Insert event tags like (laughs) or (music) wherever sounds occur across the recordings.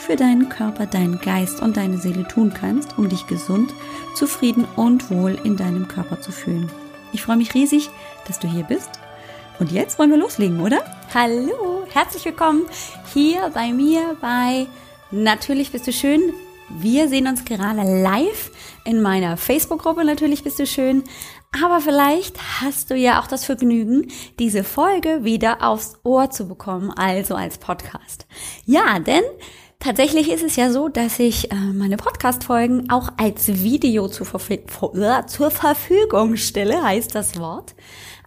für deinen Körper, deinen Geist und deine Seele tun kannst, um dich gesund, zufrieden und wohl in deinem Körper zu fühlen. Ich freue mich riesig, dass du hier bist. Und jetzt wollen wir loslegen, oder? Hallo, herzlich willkommen hier bei mir bei Natürlich bist du schön. Wir sehen uns gerade live in meiner Facebook-Gruppe. Natürlich bist du schön. Aber vielleicht hast du ja auch das Vergnügen, diese Folge wieder aufs Ohr zu bekommen, also als Podcast. Ja, denn Tatsächlich ist es ja so, dass ich äh, meine Podcast-Folgen auch als Video zur, äh, zur, Verfügung stelle, heißt das Wort,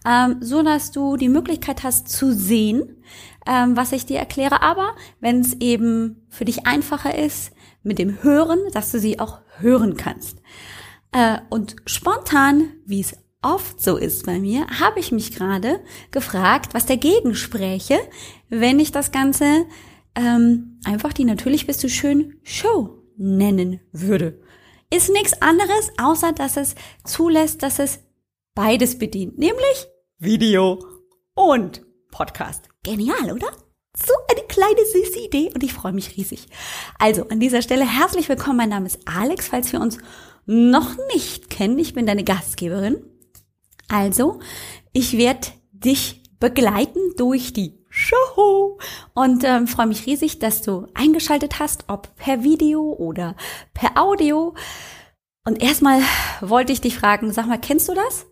ähm, so dass du die Möglichkeit hast zu sehen, ähm, was ich dir erkläre. Aber wenn es eben für dich einfacher ist mit dem Hören, dass du sie auch hören kannst. Äh, und spontan, wie es oft so ist bei mir, habe ich mich gerade gefragt, was dagegen spräche, wenn ich das Ganze ähm, einfach die Natürlich bist du schön Show nennen würde. Ist nichts anderes, außer dass es zulässt, dass es beides bedient, nämlich Video und Podcast. Genial, oder? So eine kleine süße Idee und ich freue mich riesig. Also an dieser Stelle herzlich willkommen. Mein Name ist Alex, falls wir uns noch nicht kennen. Ich bin deine Gastgeberin. Also, ich werde dich begleiten durch die Show. Und ähm, freue mich riesig, dass du eingeschaltet hast, ob per Video oder per Audio. Und erstmal wollte ich dich fragen, sag mal, kennst du das?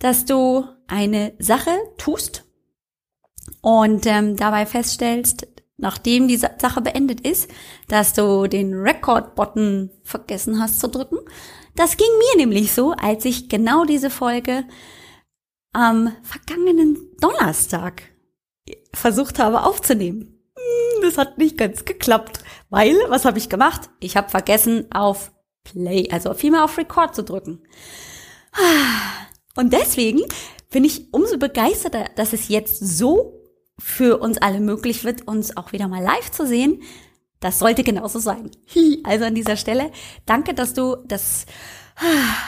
Dass du eine Sache tust und ähm, dabei feststellst, nachdem die Sache beendet ist, dass du den Record-Button vergessen hast zu drücken. Das ging mir nämlich so, als ich genau diese Folge am vergangenen Donnerstag versucht habe aufzunehmen. Hm, das hat nicht ganz geklappt, weil, was habe ich gemacht? Ich habe vergessen auf Play, also vielmehr auf Record zu drücken. Und deswegen bin ich umso begeisterter, dass es jetzt so für uns alle möglich wird, uns auch wieder mal live zu sehen. Das sollte genauso sein. (laughs) Also an dieser Stelle, danke, dass du das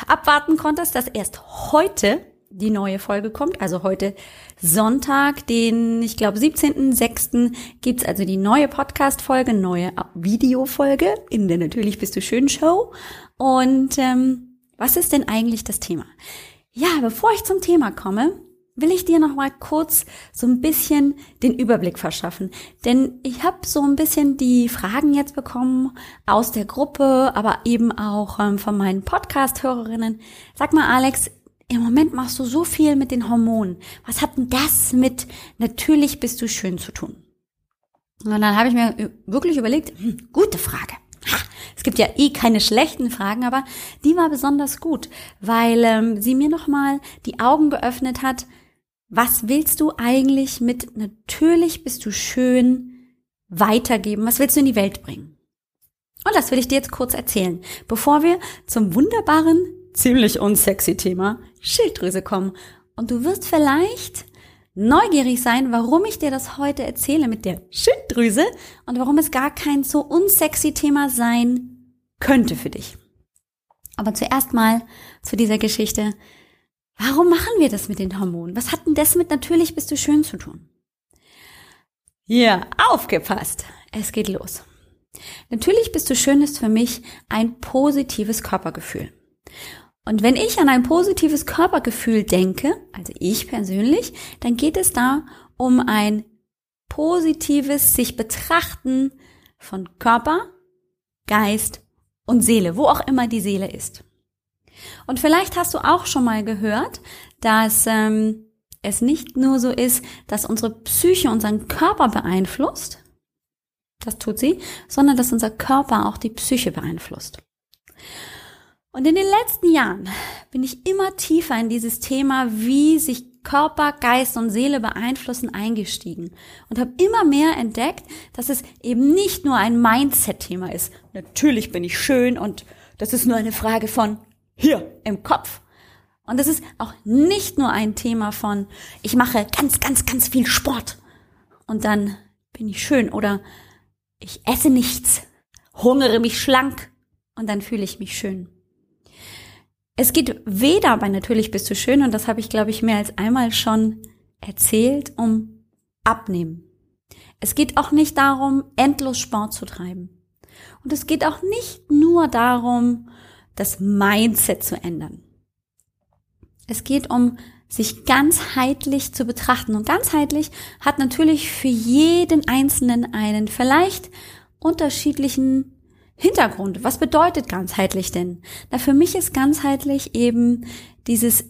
abwarten konntest, dass erst heute die neue Folge kommt. Also heute Sonntag, den, ich glaube, 17.06. gibt's also die neue Podcast-Folge, neue Videofolge in der Natürlich bist du schön Show. Und ähm, was ist denn eigentlich das Thema? Ja, bevor ich zum Thema komme, will ich dir noch mal kurz so ein bisschen den Überblick verschaffen. Denn ich habe so ein bisschen die Fragen jetzt bekommen aus der Gruppe, aber eben auch ähm, von meinen Podcast-Hörerinnen. Sag mal, Alex, im Moment machst du so viel mit den Hormonen. Was hat denn das mit natürlich bist du schön zu tun? Und dann habe ich mir wirklich überlegt, hm, gute Frage. Es gibt ja eh keine schlechten Fragen, aber die war besonders gut, weil ähm, sie mir nochmal die Augen geöffnet hat. Was willst du eigentlich mit natürlich bist du schön weitergeben? Was willst du in die Welt bringen? Und das will ich dir jetzt kurz erzählen, bevor wir zum wunderbaren ziemlich unsexy Thema Schilddrüse kommen. Und du wirst vielleicht neugierig sein, warum ich dir das heute erzähle mit der Schilddrüse und warum es gar kein so unsexy Thema sein könnte für dich. Aber zuerst mal zu dieser Geschichte. Warum machen wir das mit den Hormonen? Was hat denn das mit natürlich bist du schön zu tun? Ja, aufgepasst. Es geht los. Natürlich bist du schön ist für mich ein positives Körpergefühl. Und wenn ich an ein positives Körpergefühl denke, also ich persönlich, dann geht es da um ein positives sich betrachten von Körper, Geist und Seele, wo auch immer die Seele ist. Und vielleicht hast du auch schon mal gehört, dass ähm, es nicht nur so ist, dass unsere Psyche unseren Körper beeinflusst, das tut sie, sondern dass unser Körper auch die Psyche beeinflusst. Und in den letzten Jahren bin ich immer tiefer in dieses Thema, wie sich Körper, Geist und Seele beeinflussen, eingestiegen und habe immer mehr entdeckt, dass es eben nicht nur ein Mindset-Thema ist. Natürlich bin ich schön und Das ist nur eine Frage von hier im Kopf. Und es ist auch nicht nur ein Thema von, ich mache ganz, ganz, ganz viel Sport und dann bin ich schön oder ich esse nichts, hungere mich schlank und dann fühle ich mich schön. Es geht weder bei natürlich bist du schön und das habe ich glaube ich mehr als einmal schon erzählt, um abnehmen. Es geht auch nicht darum, endlos Sport zu treiben. Und es geht auch nicht nur darum, das Mindset zu ändern. Es geht um sich ganzheitlich zu betrachten. Und ganzheitlich hat natürlich für jeden Einzelnen einen vielleicht unterschiedlichen Hintergrund. Was bedeutet ganzheitlich denn? Na, für mich ist ganzheitlich eben dieses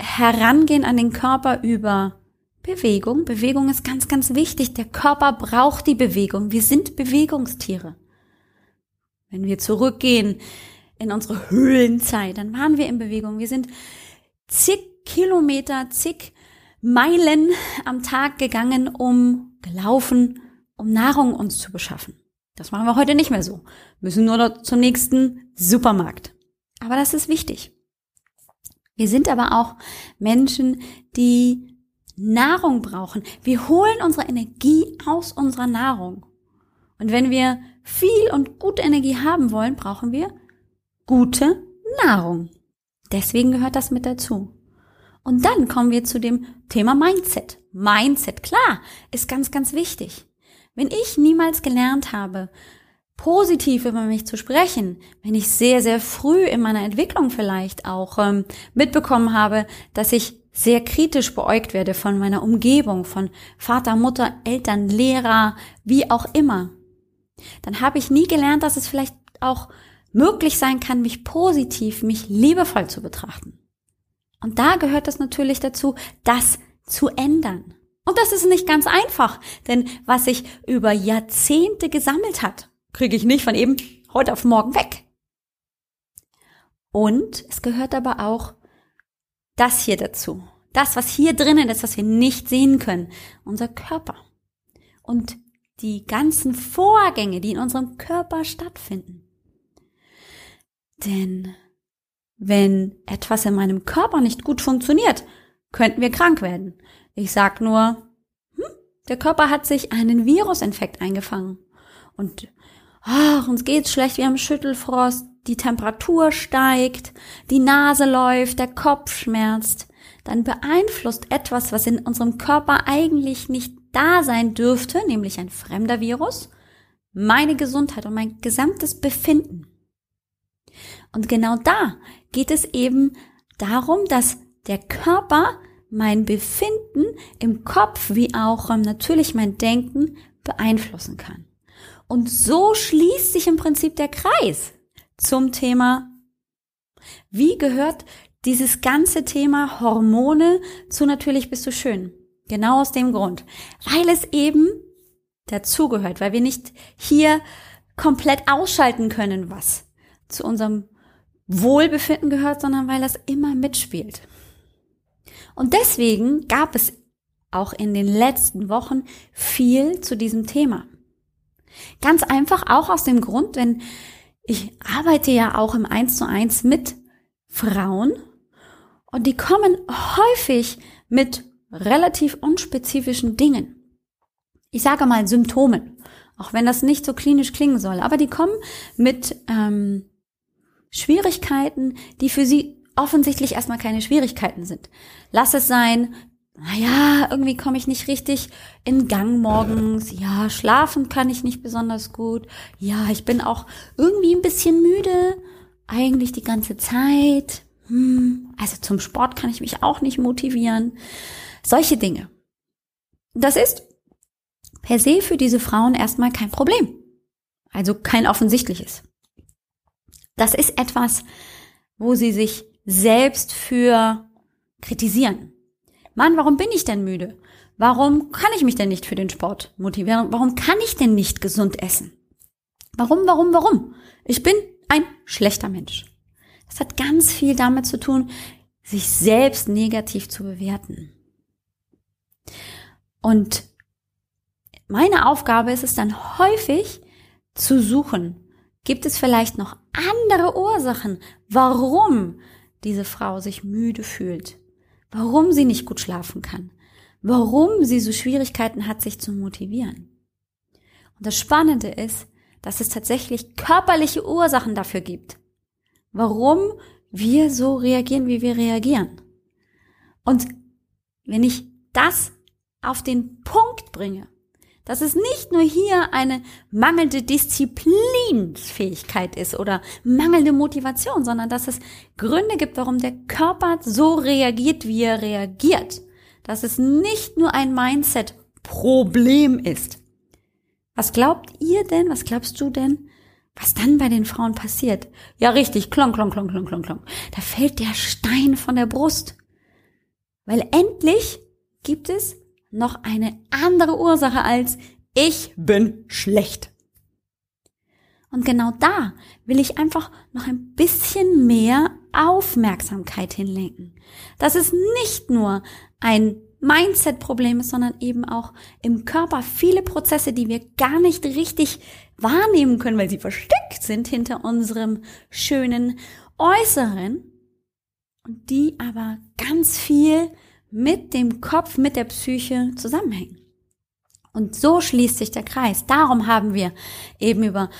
Herangehen an den Körper über Bewegung. Bewegung ist ganz, ganz wichtig. Der Körper braucht die Bewegung. Wir sind Bewegungstiere. Wenn wir zurückgehen in unsere Höhlenzeit, dann waren wir in Bewegung. Wir sind zig Kilometer, zig Meilen am Tag gegangen, um gelaufen, um Nahrung uns zu beschaffen. Das machen wir heute nicht mehr so. Müssen nur zum nächsten Supermarkt. Aber das ist wichtig. Wir sind aber auch Menschen, die Nahrung brauchen. Wir holen unsere Energie aus unserer Nahrung. Und wenn wir viel und gute Energie haben wollen, brauchen wir gute Nahrung. Deswegen gehört das mit dazu. Und dann kommen wir zu dem Thema Mindset. Mindset, klar, ist ganz, ganz wichtig. Wenn ich niemals gelernt habe, positiv über mich zu sprechen, wenn ich sehr, sehr früh in meiner Entwicklung vielleicht auch ähm, mitbekommen habe, dass ich sehr kritisch beäugt werde von meiner Umgebung, von Vater, Mutter, Eltern, Lehrer, wie auch immer, dann habe ich nie gelernt, dass es vielleicht auch möglich sein kann, mich positiv, mich liebevoll zu betrachten. Und da gehört es natürlich dazu, das zu ändern. Und das ist nicht ganz einfach, denn was sich über Jahrzehnte gesammelt hat, kriege ich nicht von eben heute auf morgen weg. Und es gehört aber auch das hier dazu. Das, was hier drinnen ist, was wir nicht sehen können. Unser Körper. Und die ganzen Vorgänge, die in unserem Körper stattfinden. Denn wenn etwas in meinem Körper nicht gut funktioniert, könnten wir krank werden. Ich sag nur, hm, der Körper hat sich einen Virusinfekt eingefangen. Und ach, uns geht's schlecht, wir haben Schüttelfrost, die Temperatur steigt, die Nase läuft, der Kopf schmerzt. Dann beeinflusst etwas, was in unserem Körper eigentlich nicht da sein dürfte, nämlich ein fremder Virus, meine Gesundheit und mein gesamtes Befinden. Und genau da geht es eben darum, dass der Körper mein Befinden im Kopf wie auch ähm, natürlich mein Denken beeinflussen kann. Und so schließt sich im Prinzip der Kreis zum Thema, wie gehört dieses ganze Thema Hormone zu natürlich bist du schön. Genau aus dem Grund, weil es eben dazugehört, weil wir nicht hier komplett ausschalten können, was zu unserem Wohlbefinden gehört, sondern weil das immer mitspielt. Und deswegen gab es auch in den letzten Wochen viel zu diesem Thema. Ganz einfach auch aus dem Grund, denn ich arbeite ja auch im Eins zu eins mit Frauen und die kommen häufig mit relativ unspezifischen Dingen. Ich sage mal Symptomen, auch wenn das nicht so klinisch klingen soll, aber die kommen mit ähm, Schwierigkeiten, die für sie offensichtlich erstmal keine Schwierigkeiten sind. Lass es sein, naja, irgendwie komme ich nicht richtig in Gang morgens. Ja, schlafen kann ich nicht besonders gut. Ja, ich bin auch irgendwie ein bisschen müde. Eigentlich die ganze Zeit. Hm, also zum Sport kann ich mich auch nicht motivieren. Solche Dinge. Das ist per se für diese Frauen erstmal kein Problem. Also kein offensichtliches. Das ist etwas, wo sie sich selbst für kritisieren. Mann, warum bin ich denn müde? Warum kann ich mich denn nicht für den Sport motivieren? Warum kann ich denn nicht gesund essen? Warum, warum, warum? Ich bin ein schlechter Mensch. Das hat ganz viel damit zu tun, sich selbst negativ zu bewerten. Und meine Aufgabe ist es dann häufig zu suchen, Gibt es vielleicht noch andere Ursachen, warum diese Frau sich müde fühlt? Warum sie nicht gut schlafen kann? Warum sie so Schwierigkeiten hat, sich zu motivieren? Und das Spannende ist, dass es tatsächlich körperliche Ursachen dafür gibt, warum wir so reagieren, wie wir reagieren. Und wenn ich das auf den Punkt bringe, dass es nicht nur hier eine mangelnde Disziplinfähigkeit ist oder mangelnde Motivation, sondern dass es Gründe gibt, warum der Körper so reagiert, wie er reagiert. Dass es nicht nur ein Mindset-Problem ist. Was glaubt ihr denn, was glaubst du denn, was dann bei den Frauen passiert? Ja, richtig, klong, klong, klong, klong, klong, klong. Da fällt der Stein von der Brust. Weil endlich gibt es noch eine andere Ursache als ich bin schlecht. Und genau da will ich einfach noch ein bisschen mehr Aufmerksamkeit hinlenken. Dass es nicht nur ein Mindset-Problem ist, sondern eben auch im Körper viele Prozesse, die wir gar nicht richtig wahrnehmen können, weil sie versteckt sind hinter unserem schönen Äußeren und die aber ganz viel mit dem Kopf, mit der Psyche zusammenhängen. Und so schließt sich der Kreis. Darum haben wir eben über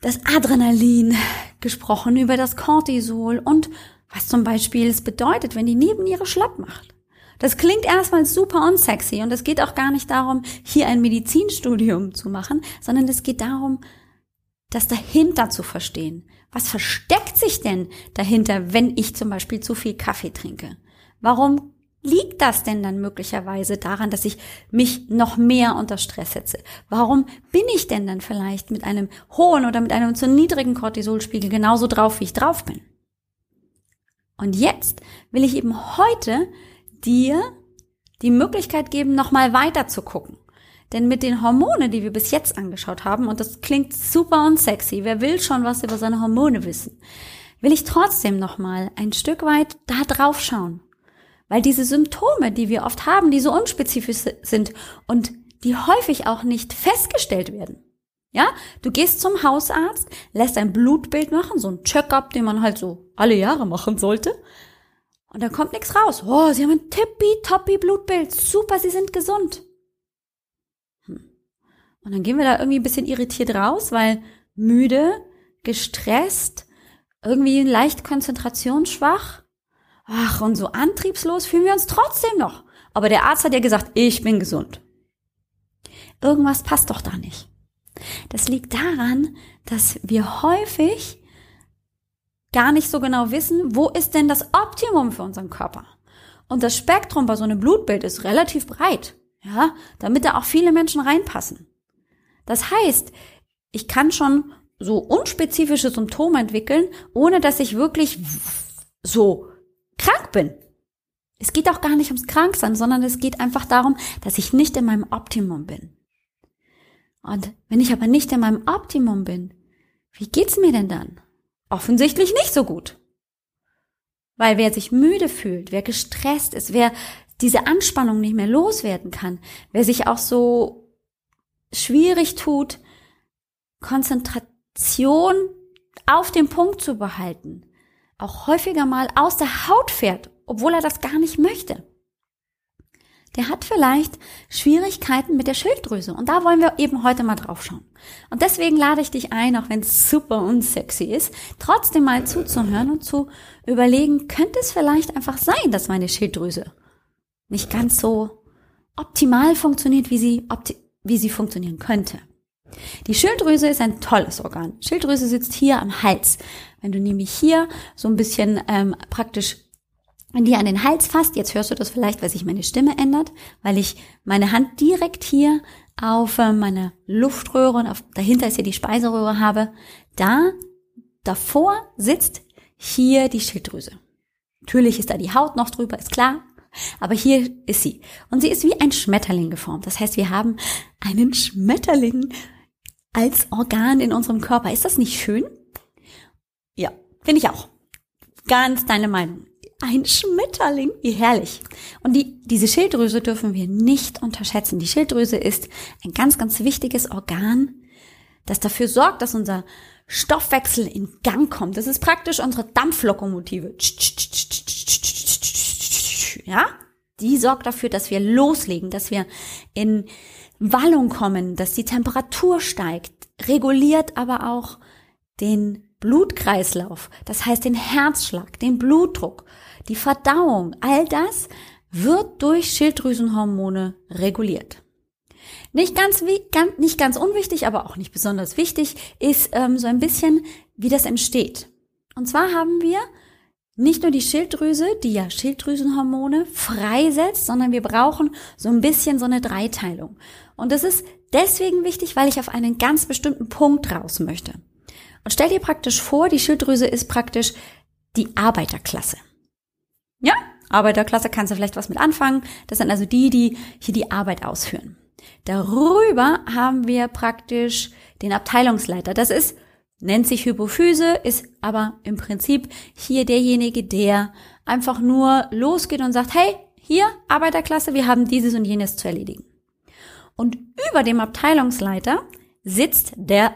das Adrenalin gesprochen, über das Cortisol und was zum Beispiel es bedeutet, wenn die Nebenniere schlapp macht. Das klingt erstmal super unsexy und es geht auch gar nicht darum, hier ein Medizinstudium zu machen, sondern es geht darum, das dahinter zu verstehen. Was versteckt sich denn dahinter, wenn ich zum Beispiel zu viel Kaffee trinke? Warum liegt das denn dann möglicherweise daran, dass ich mich noch mehr unter Stress setze? Warum bin ich denn dann vielleicht mit einem hohen oder mit einem zu niedrigen Cortisolspiegel genauso drauf, wie ich drauf bin? Und jetzt will ich eben heute dir die Möglichkeit geben, nochmal weiter zu gucken. Denn mit den Hormonen, die wir bis jetzt angeschaut haben, und das klingt super und sexy, wer will schon was über seine Hormone wissen, will ich trotzdem nochmal ein Stück weit da drauf schauen weil diese Symptome, die wir oft haben, die so unspezifisch sind und die häufig auch nicht festgestellt werden. Ja, du gehst zum Hausarzt, lässt ein Blutbild machen, so ein Check-up, den man halt so alle Jahre machen sollte. Und da kommt nichts raus. Oh, sie haben ein tippi-toppi Blutbild. Super, sie sind gesund. Hm. Und dann gehen wir da irgendwie ein bisschen irritiert raus, weil müde, gestresst, irgendwie leicht konzentrationsschwach Ach, und so antriebslos fühlen wir uns trotzdem noch. Aber der Arzt hat ja gesagt, ich bin gesund. Irgendwas passt doch da nicht. Das liegt daran, dass wir häufig gar nicht so genau wissen, wo ist denn das Optimum für unseren Körper. Und das Spektrum bei so einem Blutbild ist relativ breit, ja, damit da auch viele Menschen reinpassen. Das heißt, ich kann schon so unspezifische Symptome entwickeln, ohne dass ich wirklich so krank bin. Es geht auch gar nicht ums Kranksein, sondern es geht einfach darum, dass ich nicht in meinem Optimum bin. Und wenn ich aber nicht in meinem Optimum bin, wie geht's mir denn dann? Offensichtlich nicht so gut. Weil wer sich müde fühlt, wer gestresst ist, wer diese Anspannung nicht mehr loswerden kann, wer sich auch so schwierig tut, Konzentration auf den Punkt zu behalten, auch häufiger mal aus der Haut fährt, obwohl er das gar nicht möchte. Der hat vielleicht Schwierigkeiten mit der Schilddrüse und da wollen wir eben heute mal drauf schauen. Und deswegen lade ich dich ein, auch wenn es super unsexy ist, trotzdem mal zuzuhören und zu überlegen, könnte es vielleicht einfach sein, dass meine Schilddrüse nicht ganz so optimal funktioniert, wie sie, wie sie funktionieren könnte. Die Schilddrüse ist ein tolles Organ. Schilddrüse sitzt hier am Hals. Wenn du nämlich hier so ein bisschen ähm, praktisch die an den Hals fasst, jetzt hörst du das vielleicht, weil sich meine Stimme ändert, weil ich meine Hand direkt hier auf äh, meine Luftröhre und auf, dahinter ist ja die Speiseröhre habe, da davor sitzt hier die Schilddrüse. Natürlich ist da die Haut noch drüber, ist klar, aber hier ist sie. Und sie ist wie ein Schmetterling geformt. Das heißt, wir haben einen Schmetterling als Organ in unserem Körper. Ist das nicht schön? Finde ich auch. Ganz deine Meinung. Ein Schmetterling, wie herrlich. Und die, diese Schilddrüse dürfen wir nicht unterschätzen. Die Schilddrüse ist ein ganz, ganz wichtiges Organ, das dafür sorgt, dass unser Stoffwechsel in Gang kommt. Das ist praktisch unsere Dampflokomotive. Ja? Die sorgt dafür, dass wir loslegen, dass wir in Wallung kommen, dass die Temperatur steigt, reguliert aber auch den Blutkreislauf, das heißt den Herzschlag, den Blutdruck, die Verdauung, all das wird durch Schilddrüsenhormone reguliert. Nicht ganz, nicht ganz unwichtig, aber auch nicht besonders wichtig, ist ähm, so ein bisschen, wie das entsteht. Und zwar haben wir nicht nur die Schilddrüse, die ja Schilddrüsenhormone freisetzt, sondern wir brauchen so ein bisschen so eine Dreiteilung. Und das ist deswegen wichtig, weil ich auf einen ganz bestimmten Punkt raus möchte. Und stell dir praktisch vor, die Schilddrüse ist praktisch die Arbeiterklasse. Ja, Arbeiterklasse kannst du vielleicht was mit anfangen. Das sind also die, die hier die Arbeit ausführen. Darüber haben wir praktisch den Abteilungsleiter. Das ist, nennt sich Hypophyse, ist aber im Prinzip hier derjenige, der einfach nur losgeht und sagt, hey, hier, Arbeiterklasse, wir haben dieses und jenes zu erledigen. Und über dem Abteilungsleiter sitzt der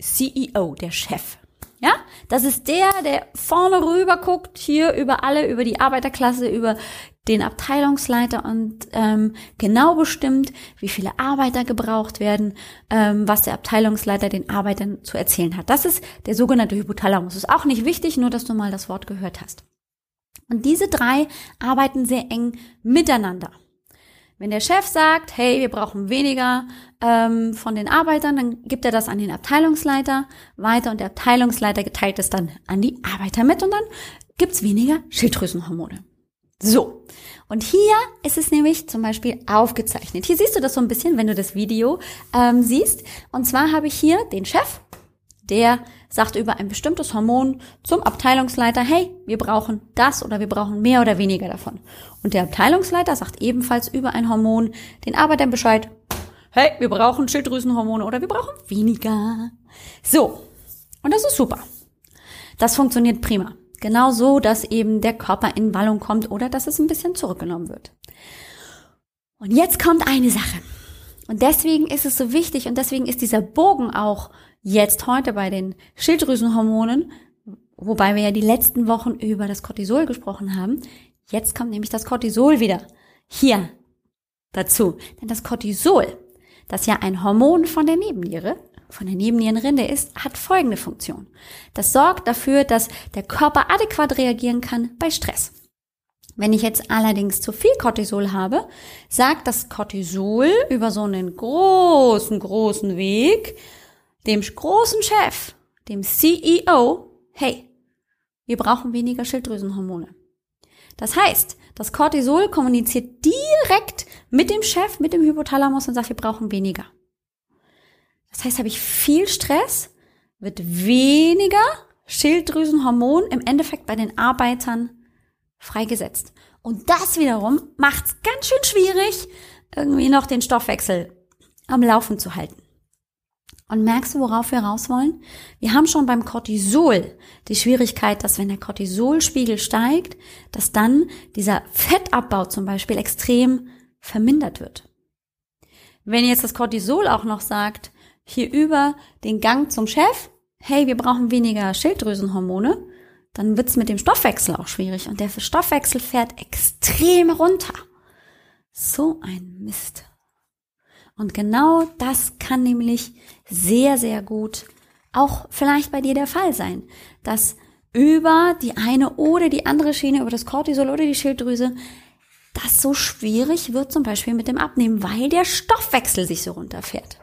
CEO, der Chef. Ja, das ist der, der vorne rüber guckt, hier über alle, über die Arbeiterklasse, über den Abteilungsleiter und ähm, genau bestimmt, wie viele Arbeiter gebraucht werden, ähm, was der Abteilungsleiter den Arbeitern zu erzählen hat. Das ist der sogenannte Hypothalamus. Ist auch nicht wichtig, nur dass du mal das Wort gehört hast. Und diese drei arbeiten sehr eng miteinander. Wenn der Chef sagt, hey, wir brauchen weniger ähm, von den Arbeitern, dann gibt er das an den Abteilungsleiter weiter und der Abteilungsleiter geteilt es dann an die Arbeiter mit und dann gibt's weniger Schilddrüsenhormone. So, und hier ist es nämlich zum Beispiel aufgezeichnet. Hier siehst du das so ein bisschen, wenn du das Video ähm, siehst. Und zwar habe ich hier den Chef, der sagt über ein bestimmtes Hormon zum Abteilungsleiter, hey, wir brauchen das oder wir brauchen mehr oder weniger davon. Und der Abteilungsleiter sagt ebenfalls über ein Hormon den Arbeitern Bescheid, hey, wir brauchen Schilddrüsenhormone oder wir brauchen weniger. So. Und das ist super. Das funktioniert prima. Genau so, dass eben der Körper in Wallung kommt oder dass es ein bisschen zurückgenommen wird. Und jetzt kommt eine Sache. Und deswegen ist es so wichtig und deswegen ist dieser Bogen auch jetzt heute bei den Schilddrüsenhormonen, wobei wir ja die letzten Wochen über das Cortisol gesprochen haben, jetzt kommt nämlich das Cortisol wieder hier dazu. Denn das Cortisol, das ja ein Hormon von der Nebenniere, von der Nebennierenrinde ist, hat folgende Funktion. Das sorgt dafür, dass der Körper adäquat reagieren kann bei Stress. Wenn ich jetzt allerdings zu viel Cortisol habe, sagt das Cortisol über so einen großen, großen Weg dem großen Chef, dem CEO, hey, wir brauchen weniger Schilddrüsenhormone. Das heißt, das Cortisol kommuniziert direkt mit dem Chef, mit dem Hypothalamus und sagt, wir brauchen weniger. Das heißt, habe ich viel Stress, wird weniger Schilddrüsenhormon im Endeffekt bei den Arbeitern freigesetzt. Und das wiederum macht es ganz schön schwierig, irgendwie noch den Stoffwechsel am Laufen zu halten. Und merkst du, worauf wir raus wollen? Wir haben schon beim Cortisol die Schwierigkeit, dass wenn der Cortisolspiegel steigt, dass dann dieser Fettabbau zum Beispiel extrem vermindert wird. Wenn jetzt das Cortisol auch noch sagt, hier über den Gang zum Chef, hey, wir brauchen weniger Schilddrüsenhormone, dann wird's mit dem Stoffwechsel auch schwierig und der Stoffwechsel fährt extrem runter. So ein Mist. Und genau das kann nämlich sehr, sehr gut auch vielleicht bei dir der Fall sein, dass über die eine oder die andere Schiene, über das Cortisol oder die Schilddrüse, das so schwierig wird zum Beispiel mit dem Abnehmen, weil der Stoffwechsel sich so runterfährt.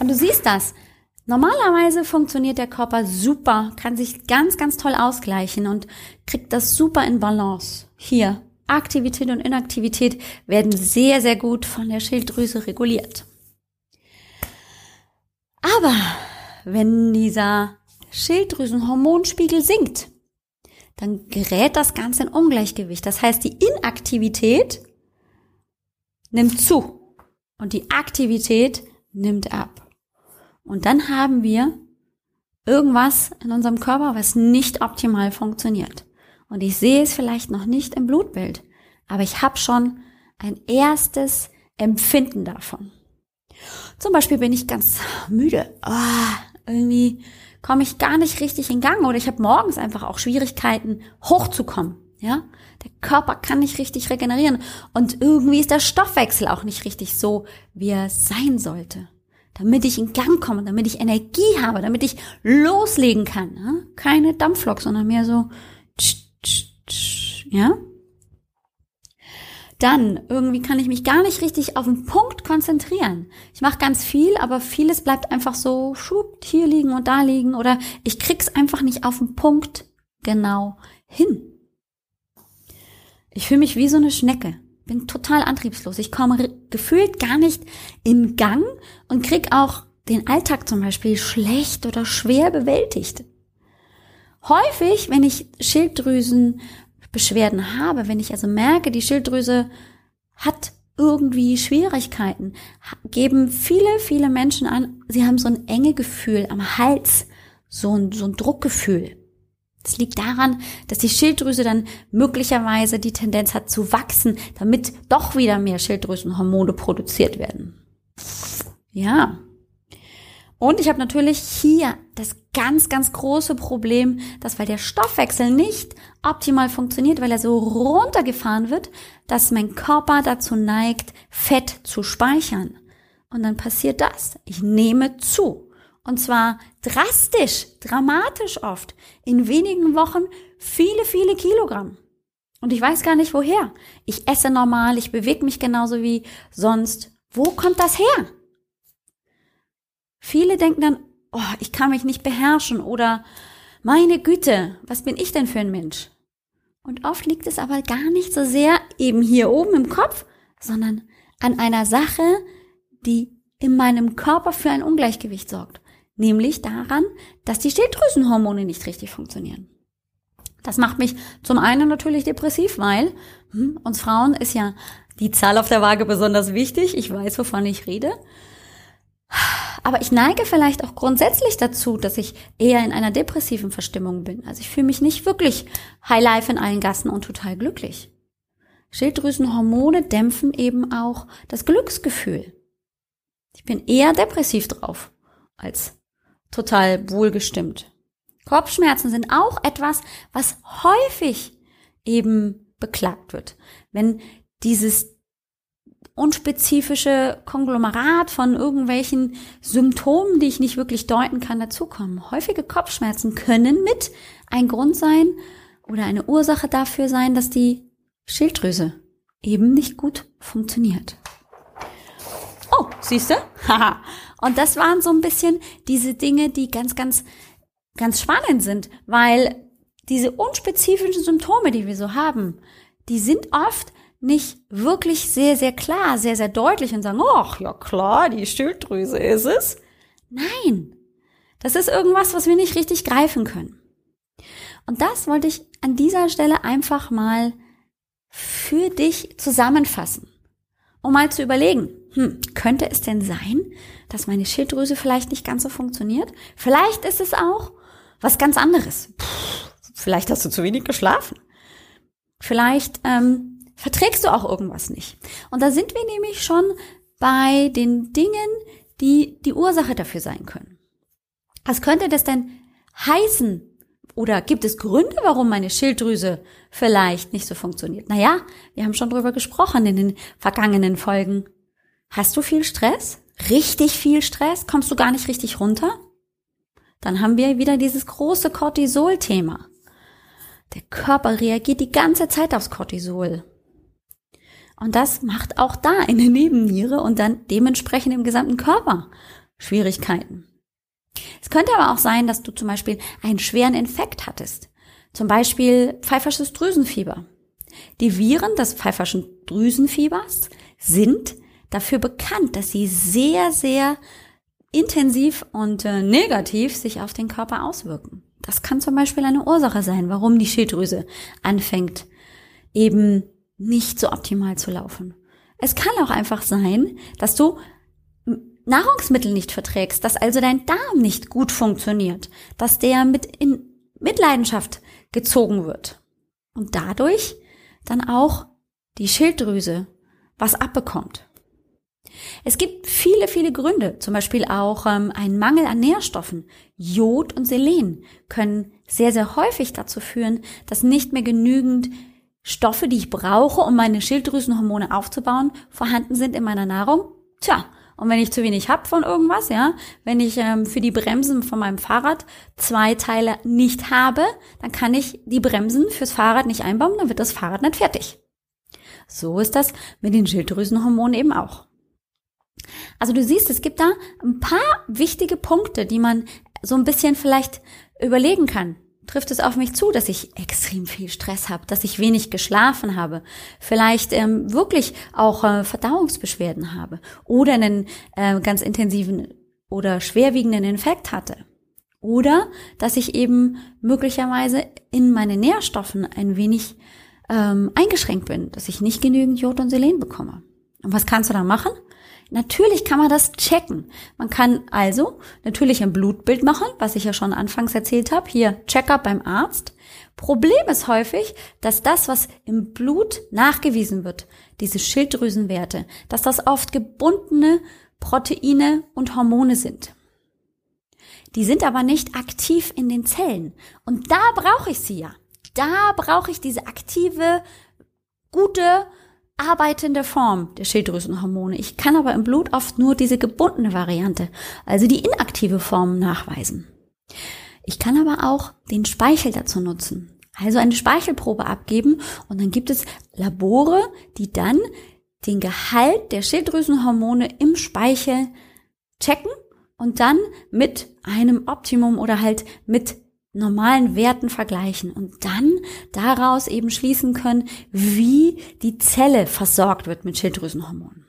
Und du siehst das. Normalerweise funktioniert der Körper super, kann sich ganz, ganz toll ausgleichen und kriegt das super in Balance. Hier Aktivität und Inaktivität werden sehr, sehr gut von der Schilddrüse reguliert. Aber wenn dieser Schilddrüsenhormonspiegel sinkt, dann gerät das Ganze in Ungleichgewicht. Das heißt, die Inaktivität nimmt zu und die Aktivität nimmt ab. Und dann haben wir irgendwas in unserem Körper, was nicht optimal funktioniert und ich sehe es vielleicht noch nicht im Blutbild, aber ich habe schon ein erstes Empfinden davon. Zum Beispiel bin ich ganz müde. Oh, irgendwie komme ich gar nicht richtig in Gang oder ich habe morgens einfach auch Schwierigkeiten hochzukommen. Ja, der Körper kann nicht richtig regenerieren und irgendwie ist der Stoffwechsel auch nicht richtig so, wie er sein sollte. Damit ich in Gang komme, damit ich Energie habe, damit ich loslegen kann. Ja? Keine Dampflok, sondern mehr so, ja. Dann irgendwie kann ich mich gar nicht richtig auf den Punkt konzentrieren. Ich mache ganz viel, aber vieles bleibt einfach so schub hier liegen und da liegen oder ich krieg's einfach nicht auf den Punkt genau hin. Ich fühle mich wie so eine Schnecke. Bin total antriebslos. Ich komme gefühlt gar nicht in Gang und krieg auch den Alltag zum Beispiel schlecht oder schwer bewältigt. Häufig, wenn ich Schilddrüsenbeschwerden habe, wenn ich also merke, die Schilddrüse hat irgendwie Schwierigkeiten, geben viele, viele Menschen an, sie haben so ein enge Gefühl am Hals, so ein, so ein Druckgefühl. Das liegt daran, dass die Schilddrüse dann möglicherweise die Tendenz hat zu wachsen, damit doch wieder mehr Schilddrüsenhormone produziert werden. Ja. Und ich habe natürlich hier das ganz, ganz große Problem, dass weil der Stoffwechsel nicht optimal funktioniert, weil er so runtergefahren wird, dass mein Körper dazu neigt, Fett zu speichern. Und dann passiert das. Ich nehme zu. Und zwar drastisch, dramatisch oft. In wenigen Wochen viele, viele Kilogramm. Und ich weiß gar nicht woher. Ich esse normal, ich bewege mich genauso wie sonst. Wo kommt das her? Viele denken dann, oh, ich kann mich nicht beherrschen oder meine Güte, was bin ich denn für ein Mensch? Und oft liegt es aber gar nicht so sehr eben hier oben im Kopf, sondern an einer Sache, die in meinem Körper für ein Ungleichgewicht sorgt nämlich daran, dass die Schilddrüsenhormone nicht richtig funktionieren. Das macht mich zum einen natürlich depressiv, weil hm, uns Frauen ist ja die Zahl auf der Waage besonders wichtig. Ich weiß, wovon ich rede. Aber ich neige vielleicht auch grundsätzlich dazu, dass ich eher in einer depressiven Verstimmung bin. Also ich fühle mich nicht wirklich High Life in allen Gassen und total glücklich. Schilddrüsenhormone dämpfen eben auch das Glücksgefühl. Ich bin eher depressiv drauf als total wohlgestimmt. Kopfschmerzen sind auch etwas, was häufig eben beklagt wird. Wenn dieses unspezifische Konglomerat von irgendwelchen Symptomen, die ich nicht wirklich deuten kann, dazukommen. Häufige Kopfschmerzen können mit ein Grund sein oder eine Ursache dafür sein, dass die Schilddrüse eben nicht gut funktioniert. Oh, siehst du? Haha. Und das waren so ein bisschen diese Dinge, die ganz, ganz, ganz spannend sind, weil diese unspezifischen Symptome, die wir so haben, die sind oft nicht wirklich sehr, sehr klar, sehr, sehr deutlich und sagen, ach, ja klar, die Schilddrüse ist es. Nein. Das ist irgendwas, was wir nicht richtig greifen können. Und das wollte ich an dieser Stelle einfach mal für dich zusammenfassen, um mal zu überlegen, hm, könnte es denn sein, dass meine Schilddrüse vielleicht nicht ganz so funktioniert? Vielleicht ist es auch was ganz anderes. Puh, vielleicht hast du zu wenig geschlafen. Vielleicht ähm, verträgst du auch irgendwas nicht. Und da sind wir nämlich schon bei den Dingen, die die Ursache dafür sein können. Was könnte das denn heißen? Oder gibt es Gründe, warum meine Schilddrüse vielleicht nicht so funktioniert? Naja, wir haben schon drüber gesprochen in den vergangenen Folgen. Hast du viel Stress? Richtig viel Stress? Kommst du gar nicht richtig runter? Dann haben wir wieder dieses große Cortisol-Thema. Der Körper reagiert die ganze Zeit aufs Cortisol. Und das macht auch da in der (laughs) Nebenniere und dann dementsprechend im gesamten Körper Schwierigkeiten. Es könnte aber auch sein, dass du zum Beispiel einen schweren Infekt hattest. Zum Beispiel pfeifersches Drüsenfieber. Die Viren des pfeiferschen Drüsenfiebers sind dafür bekannt, dass sie sehr, sehr intensiv und äh, negativ sich auf den Körper auswirken. Das kann zum Beispiel eine Ursache sein, warum die Schilddrüse anfängt, eben nicht so optimal zu laufen. Es kann auch einfach sein, dass du Nahrungsmittel nicht verträgst, dass also dein Darm nicht gut funktioniert, dass der mit in Mitleidenschaft gezogen wird und dadurch dann auch die Schilddrüse was abbekommt. Es gibt viele, viele Gründe, zum Beispiel auch ähm, ein Mangel an Nährstoffen. Jod und Selen können sehr, sehr häufig dazu führen, dass nicht mehr genügend Stoffe, die ich brauche, um meine Schilddrüsenhormone aufzubauen, vorhanden sind in meiner Nahrung. Tja, und wenn ich zu wenig hab von irgendwas, ja, wenn ich ähm, für die Bremsen von meinem Fahrrad zwei Teile nicht habe, dann kann ich die Bremsen fürs Fahrrad nicht einbauen, dann wird das Fahrrad nicht fertig. So ist das mit den Schilddrüsenhormonen eben auch. Also du siehst, es gibt da ein paar wichtige Punkte, die man so ein bisschen vielleicht überlegen kann. Trifft es auf mich zu, dass ich extrem viel Stress habe, dass ich wenig geschlafen habe, vielleicht ähm, wirklich auch äh, Verdauungsbeschwerden habe oder einen äh, ganz intensiven oder schwerwiegenden Infekt hatte. Oder dass ich eben möglicherweise in meine Nährstoffen ein wenig ähm, eingeschränkt bin, dass ich nicht genügend Jod und Selen bekomme. Und was kannst du da machen? Natürlich kann man das checken. Man kann also natürlich ein Blutbild machen, was ich ja schon anfangs erzählt habe. Hier Checkup beim Arzt. Problem ist häufig, dass das, was im Blut nachgewiesen wird, diese Schilddrüsenwerte, dass das oft gebundene Proteine und Hormone sind. Die sind aber nicht aktiv in den Zellen. Und da brauche ich sie ja. Da brauche ich diese aktive, gute, arbeitende Form der Schilddrüsenhormone. Ich kann aber im Blut oft nur diese gebundene Variante, also die inaktive Form nachweisen. Ich kann aber auch den Speichel dazu nutzen. Also eine Speichelprobe abgeben und dann gibt es Labore, die dann den Gehalt der Schilddrüsenhormone im Speichel checken und dann mit einem Optimum oder halt mit normalen Werten vergleichen und dann daraus eben schließen können, wie die Zelle versorgt wird mit Schilddrüsenhormonen.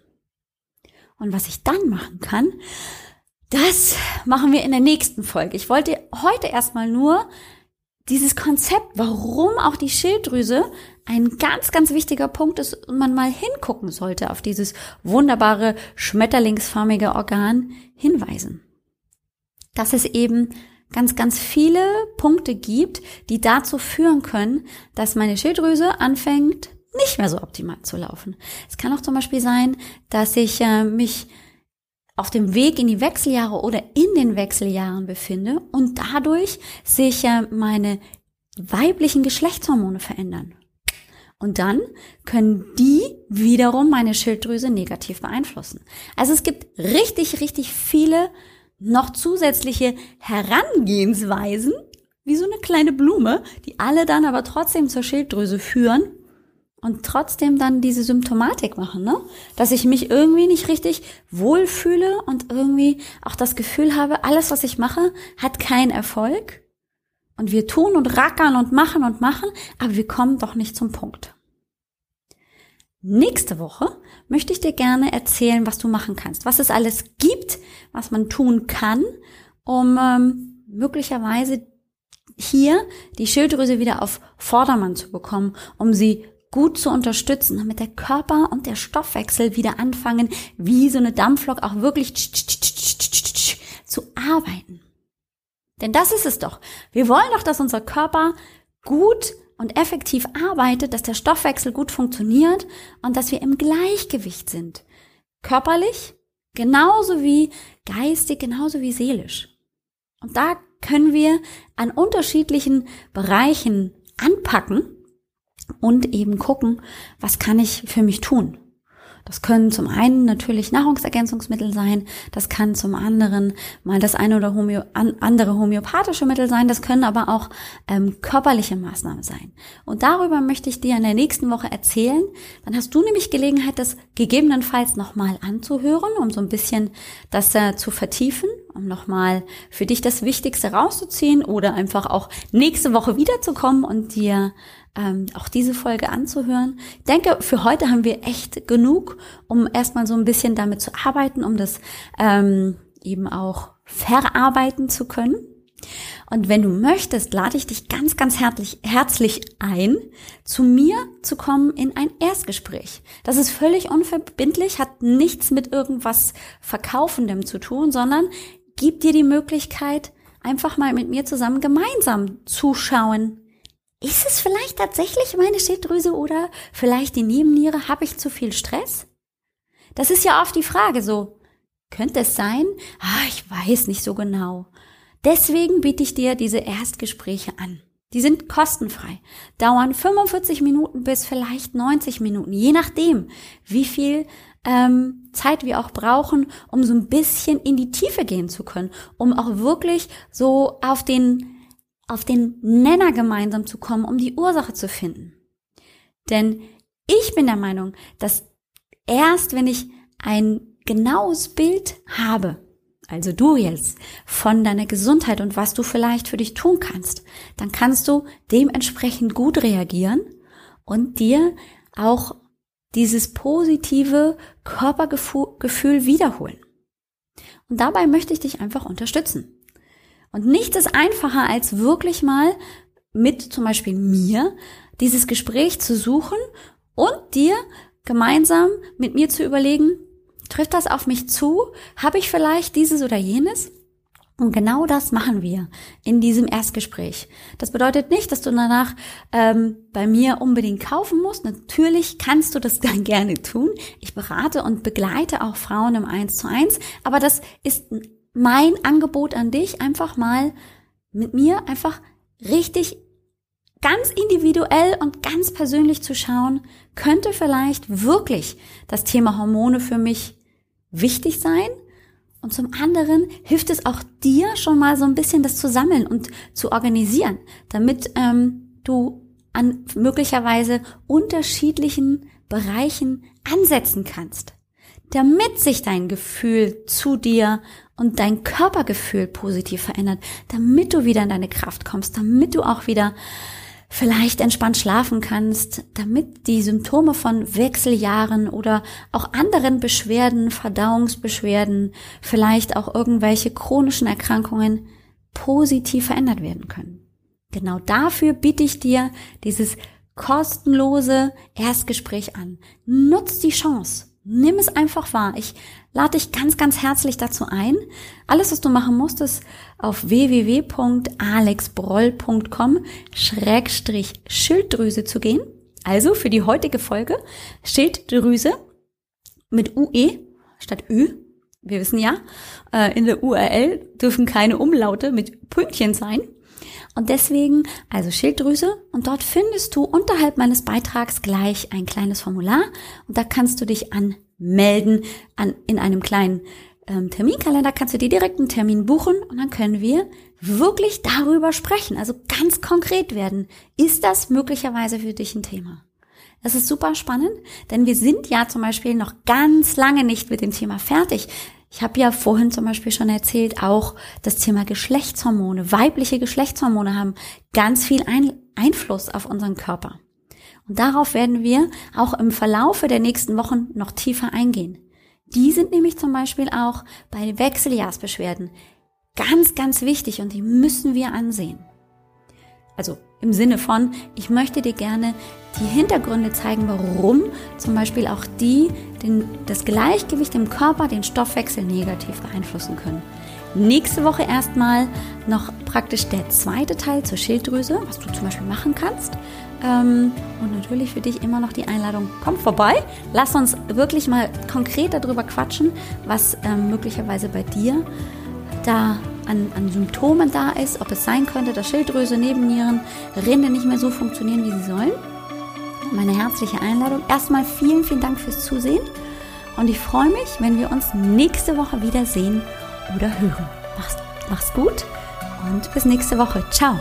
Und was ich dann machen kann, das machen wir in der nächsten Folge. Ich wollte heute erstmal nur dieses Konzept, warum auch die Schilddrüse ein ganz, ganz wichtiger Punkt ist und man mal hingucken sollte auf dieses wunderbare schmetterlingsförmige Organ hinweisen. Dass es eben ganz, ganz viele Punkte gibt, die dazu führen können, dass meine Schilddrüse anfängt, nicht mehr so optimal zu laufen. Es kann auch zum Beispiel sein, dass ich äh, mich auf dem Weg in die Wechseljahre oder in den Wechseljahren befinde und dadurch sich äh, meine weiblichen Geschlechtshormone verändern. Und dann können die wiederum meine Schilddrüse negativ beeinflussen. Also es gibt richtig, richtig viele noch zusätzliche Herangehensweisen, wie so eine kleine Blume, die alle dann aber trotzdem zur Schilddrüse führen und trotzdem dann diese Symptomatik machen, ne? Dass ich mich irgendwie nicht richtig wohlfühle und irgendwie auch das Gefühl habe, alles, was ich mache, hat keinen Erfolg. Und wir tun und rackern und machen und machen, aber wir kommen doch nicht zum Punkt. Nächste Woche möchte ich dir gerne erzählen, was du machen kannst, was es alles gibt, was man tun kann, um ähm, möglicherweise hier die Schilddrüse wieder auf Vordermann zu bekommen, um sie gut zu unterstützen, damit der Körper und der Stoffwechsel wieder anfangen, wie so eine Dampflok auch wirklich zu arbeiten. Denn das ist es doch. Wir wollen doch, dass unser Körper gut und effektiv arbeitet, dass der Stoffwechsel gut funktioniert und dass wir im Gleichgewicht sind. Körperlich, genauso wie geistig, genauso wie seelisch. Und da können wir an unterschiedlichen Bereichen anpacken und eben gucken, was kann ich für mich tun. Das können zum einen natürlich Nahrungsergänzungsmittel sein, das kann zum anderen mal das eine oder Homö andere homöopathische Mittel sein, das können aber auch ähm, körperliche Maßnahmen sein. Und darüber möchte ich dir in der nächsten Woche erzählen. Dann hast du nämlich Gelegenheit, das gegebenenfalls nochmal anzuhören, um so ein bisschen das äh, zu vertiefen, um nochmal für dich das Wichtigste rauszuziehen oder einfach auch nächste Woche wiederzukommen und dir ähm, auch diese Folge anzuhören. Ich denke, für heute haben wir echt genug, um erstmal so ein bisschen damit zu arbeiten, um das ähm, eben auch verarbeiten zu können. Und wenn du möchtest, lade ich dich ganz, ganz herzlich, herzlich ein, zu mir zu kommen in ein Erstgespräch. Das ist völlig unverbindlich, hat nichts mit irgendwas Verkaufendem zu tun, sondern gibt dir die Möglichkeit, einfach mal mit mir zusammen gemeinsam zuschauen, ist es vielleicht tatsächlich meine Schilddrüse oder vielleicht die Nebenniere? Habe ich zu viel Stress? Das ist ja oft die Frage so, könnte es sein? Ah, ich weiß nicht so genau. Deswegen biete ich dir diese Erstgespräche an. Die sind kostenfrei, dauern 45 Minuten bis vielleicht 90 Minuten, je nachdem, wie viel ähm, Zeit wir auch brauchen, um so ein bisschen in die Tiefe gehen zu können, um auch wirklich so auf den auf den Nenner gemeinsam zu kommen, um die Ursache zu finden. Denn ich bin der Meinung, dass erst wenn ich ein genaues Bild habe, also du jetzt, von deiner Gesundheit und was du vielleicht für dich tun kannst, dann kannst du dementsprechend gut reagieren und dir auch dieses positive Körpergefühl wiederholen. Und dabei möchte ich dich einfach unterstützen. Und nichts ist einfacher, als wirklich mal mit zum Beispiel mir dieses Gespräch zu suchen und dir gemeinsam mit mir zu überlegen, Trifft das auf mich zu? Habe ich vielleicht dieses oder jenes? Und genau das machen wir in diesem Erstgespräch. Das bedeutet nicht, dass du danach ähm, bei mir unbedingt kaufen musst. Natürlich kannst du das (laughs) dann gerne tun. Ich berate und begleite auch Frauen im Eins zu eins. Aber das ist mein Angebot an dich, einfach mal mit mir einfach richtig ganz individuell und ganz persönlich zu schauen, könnte vielleicht wirklich das Thema Hormone für mich wichtig sein. Und zum anderen hilft es auch dir schon mal so ein bisschen das zu sammeln und zu organisieren, damit ähm, du an möglicherweise unterschiedlichen Bereichen ansetzen kannst, damit sich dein Gefühl zu dir und dein Körpergefühl positiv verändert, damit du wieder in deine Kraft kommst, damit du auch wieder vielleicht entspannt schlafen kannst, damit die Symptome von Wechseljahren oder auch anderen Beschwerden, Verdauungsbeschwerden, vielleicht auch irgendwelche chronischen Erkrankungen positiv verändert werden können. Genau dafür biete ich dir dieses kostenlose Erstgespräch an. Nutz die Chance. Nimm es einfach wahr. Ich lade dich ganz, ganz herzlich dazu ein. Alles, was du machen musst, ist auf www.alexbroll.com Schrägstrich Schilddrüse zu gehen. Also für die heutige Folge Schilddrüse mit UE statt Ü. Wir wissen ja, äh, in der URL dürfen keine Umlaute mit Pünktchen sein. Und deswegen also Schilddrüse und dort findest du unterhalb meines Beitrags gleich ein kleines Formular und da kannst du dich anmelden an, in einem kleinen ähm, Terminkalender kannst du dir direkt einen Termin buchen und dann können wir wirklich darüber sprechen, also ganz konkret werden. Ist das möglicherweise für dich ein Thema? Das ist super spannend, denn wir sind ja zum Beispiel noch ganz lange nicht mit dem Thema fertig. Ich habe ja vorhin zum Beispiel schon erzählt, auch das Thema Geschlechtshormone, weibliche Geschlechtshormone haben ganz viel Ein Einfluss auf unseren Körper. Und darauf werden wir auch im Verlaufe der nächsten Wochen noch tiefer eingehen. Die sind nämlich zum Beispiel auch bei Wechseljahrsbeschwerden ganz, ganz wichtig und die müssen wir ansehen. Also im Sinne von, ich möchte dir gerne die Hintergründe zeigen, warum zum Beispiel auch die den, das Gleichgewicht im Körper, den Stoffwechsel negativ beeinflussen können. Nächste Woche erstmal noch praktisch der zweite Teil zur Schilddrüse, was du zum Beispiel machen kannst. Ähm, und natürlich für dich immer noch die Einladung, komm vorbei, lass uns wirklich mal konkret darüber quatschen, was ähm, möglicherweise bei dir da an, an Symptomen da ist, ob es sein könnte, dass Schilddrüse, Nebennieren, Rinde nicht mehr so funktionieren, wie sie sollen. Meine herzliche Einladung. Erstmal vielen, vielen Dank fürs Zusehen und ich freue mich, wenn wir uns nächste Woche wieder sehen oder hören. Mach's, mach's gut und bis nächste Woche. Ciao.